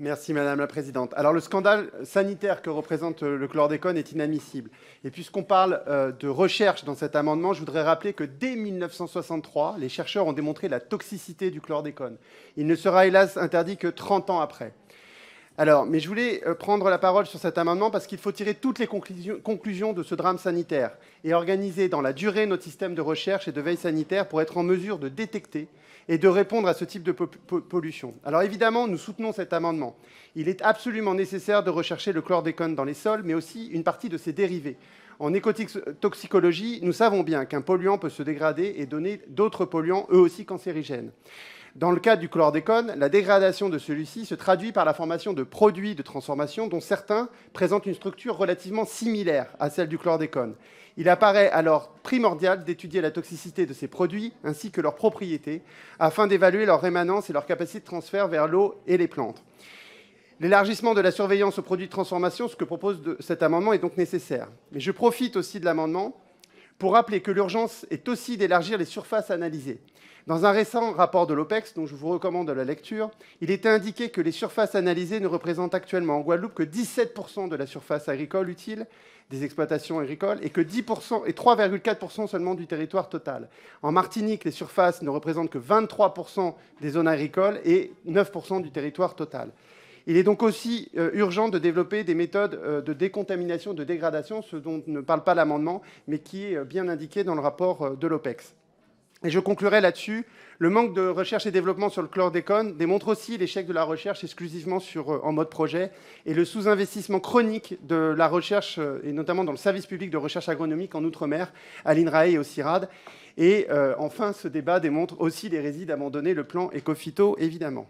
Merci Madame la Présidente. Alors le scandale sanitaire que représente euh, le chlordécone est inadmissible. Et puisqu'on parle euh, de recherche dans cet amendement, je voudrais rappeler que dès 1963, les chercheurs ont démontré la toxicité du chlordécone. Il ne sera hélas interdit que 30 ans après. Alors, mais je voulais euh, prendre la parole sur cet amendement parce qu'il faut tirer toutes les conclusions de ce drame sanitaire et organiser dans la durée notre système de recherche et de veille sanitaire pour être en mesure de détecter et de répondre à ce type de pollution. Alors évidemment, nous soutenons cet amendement. Il est absolument nécessaire de rechercher le chlordécone dans les sols, mais aussi une partie de ses dérivés. En écotoxicologie, nous savons bien qu'un polluant peut se dégrader et donner d'autres polluants, eux aussi cancérigènes. Dans le cas du chlordécone, la dégradation de celui-ci se traduit par la formation de produits de transformation dont certains présentent une structure relativement similaire à celle du chlordécone. Il apparaît alors primordial d'étudier la toxicité de ces produits ainsi que leurs propriétés afin d'évaluer leur rémanence et leur capacité de transfert vers l'eau et les plantes. L'élargissement de la surveillance aux produits de transformation, ce que propose cet amendement, est donc nécessaire. Mais je profite aussi de l'amendement pour rappeler que l'urgence est aussi d'élargir les surfaces analysées. Dans un récent rapport de l'OPEX, dont je vous recommande la lecture, il est indiqué que les surfaces analysées ne représentent actuellement en Guadeloupe que 17% de la surface agricole utile des exploitations agricoles et que 10% et 3,4% seulement du territoire total. En Martinique, les surfaces ne représentent que 23% des zones agricoles et 9% du territoire total. Il est donc aussi euh, urgent de développer des méthodes euh, de décontamination, de dégradation, ce dont ne parle pas l'amendement, mais qui est euh, bien indiqué dans le rapport de l'OPEX. Et je conclurai là-dessus. Le manque de recherche et développement sur le chlordécone démontre aussi l'échec de la recherche exclusivement sur, en mode projet et le sous-investissement chronique de la recherche, et notamment dans le service public de recherche agronomique en Outre-mer, à l'INRAE et au CIRAD. Et enfin, ce débat démontre aussi les résides d'abandonner le plan Ecofito, évidemment.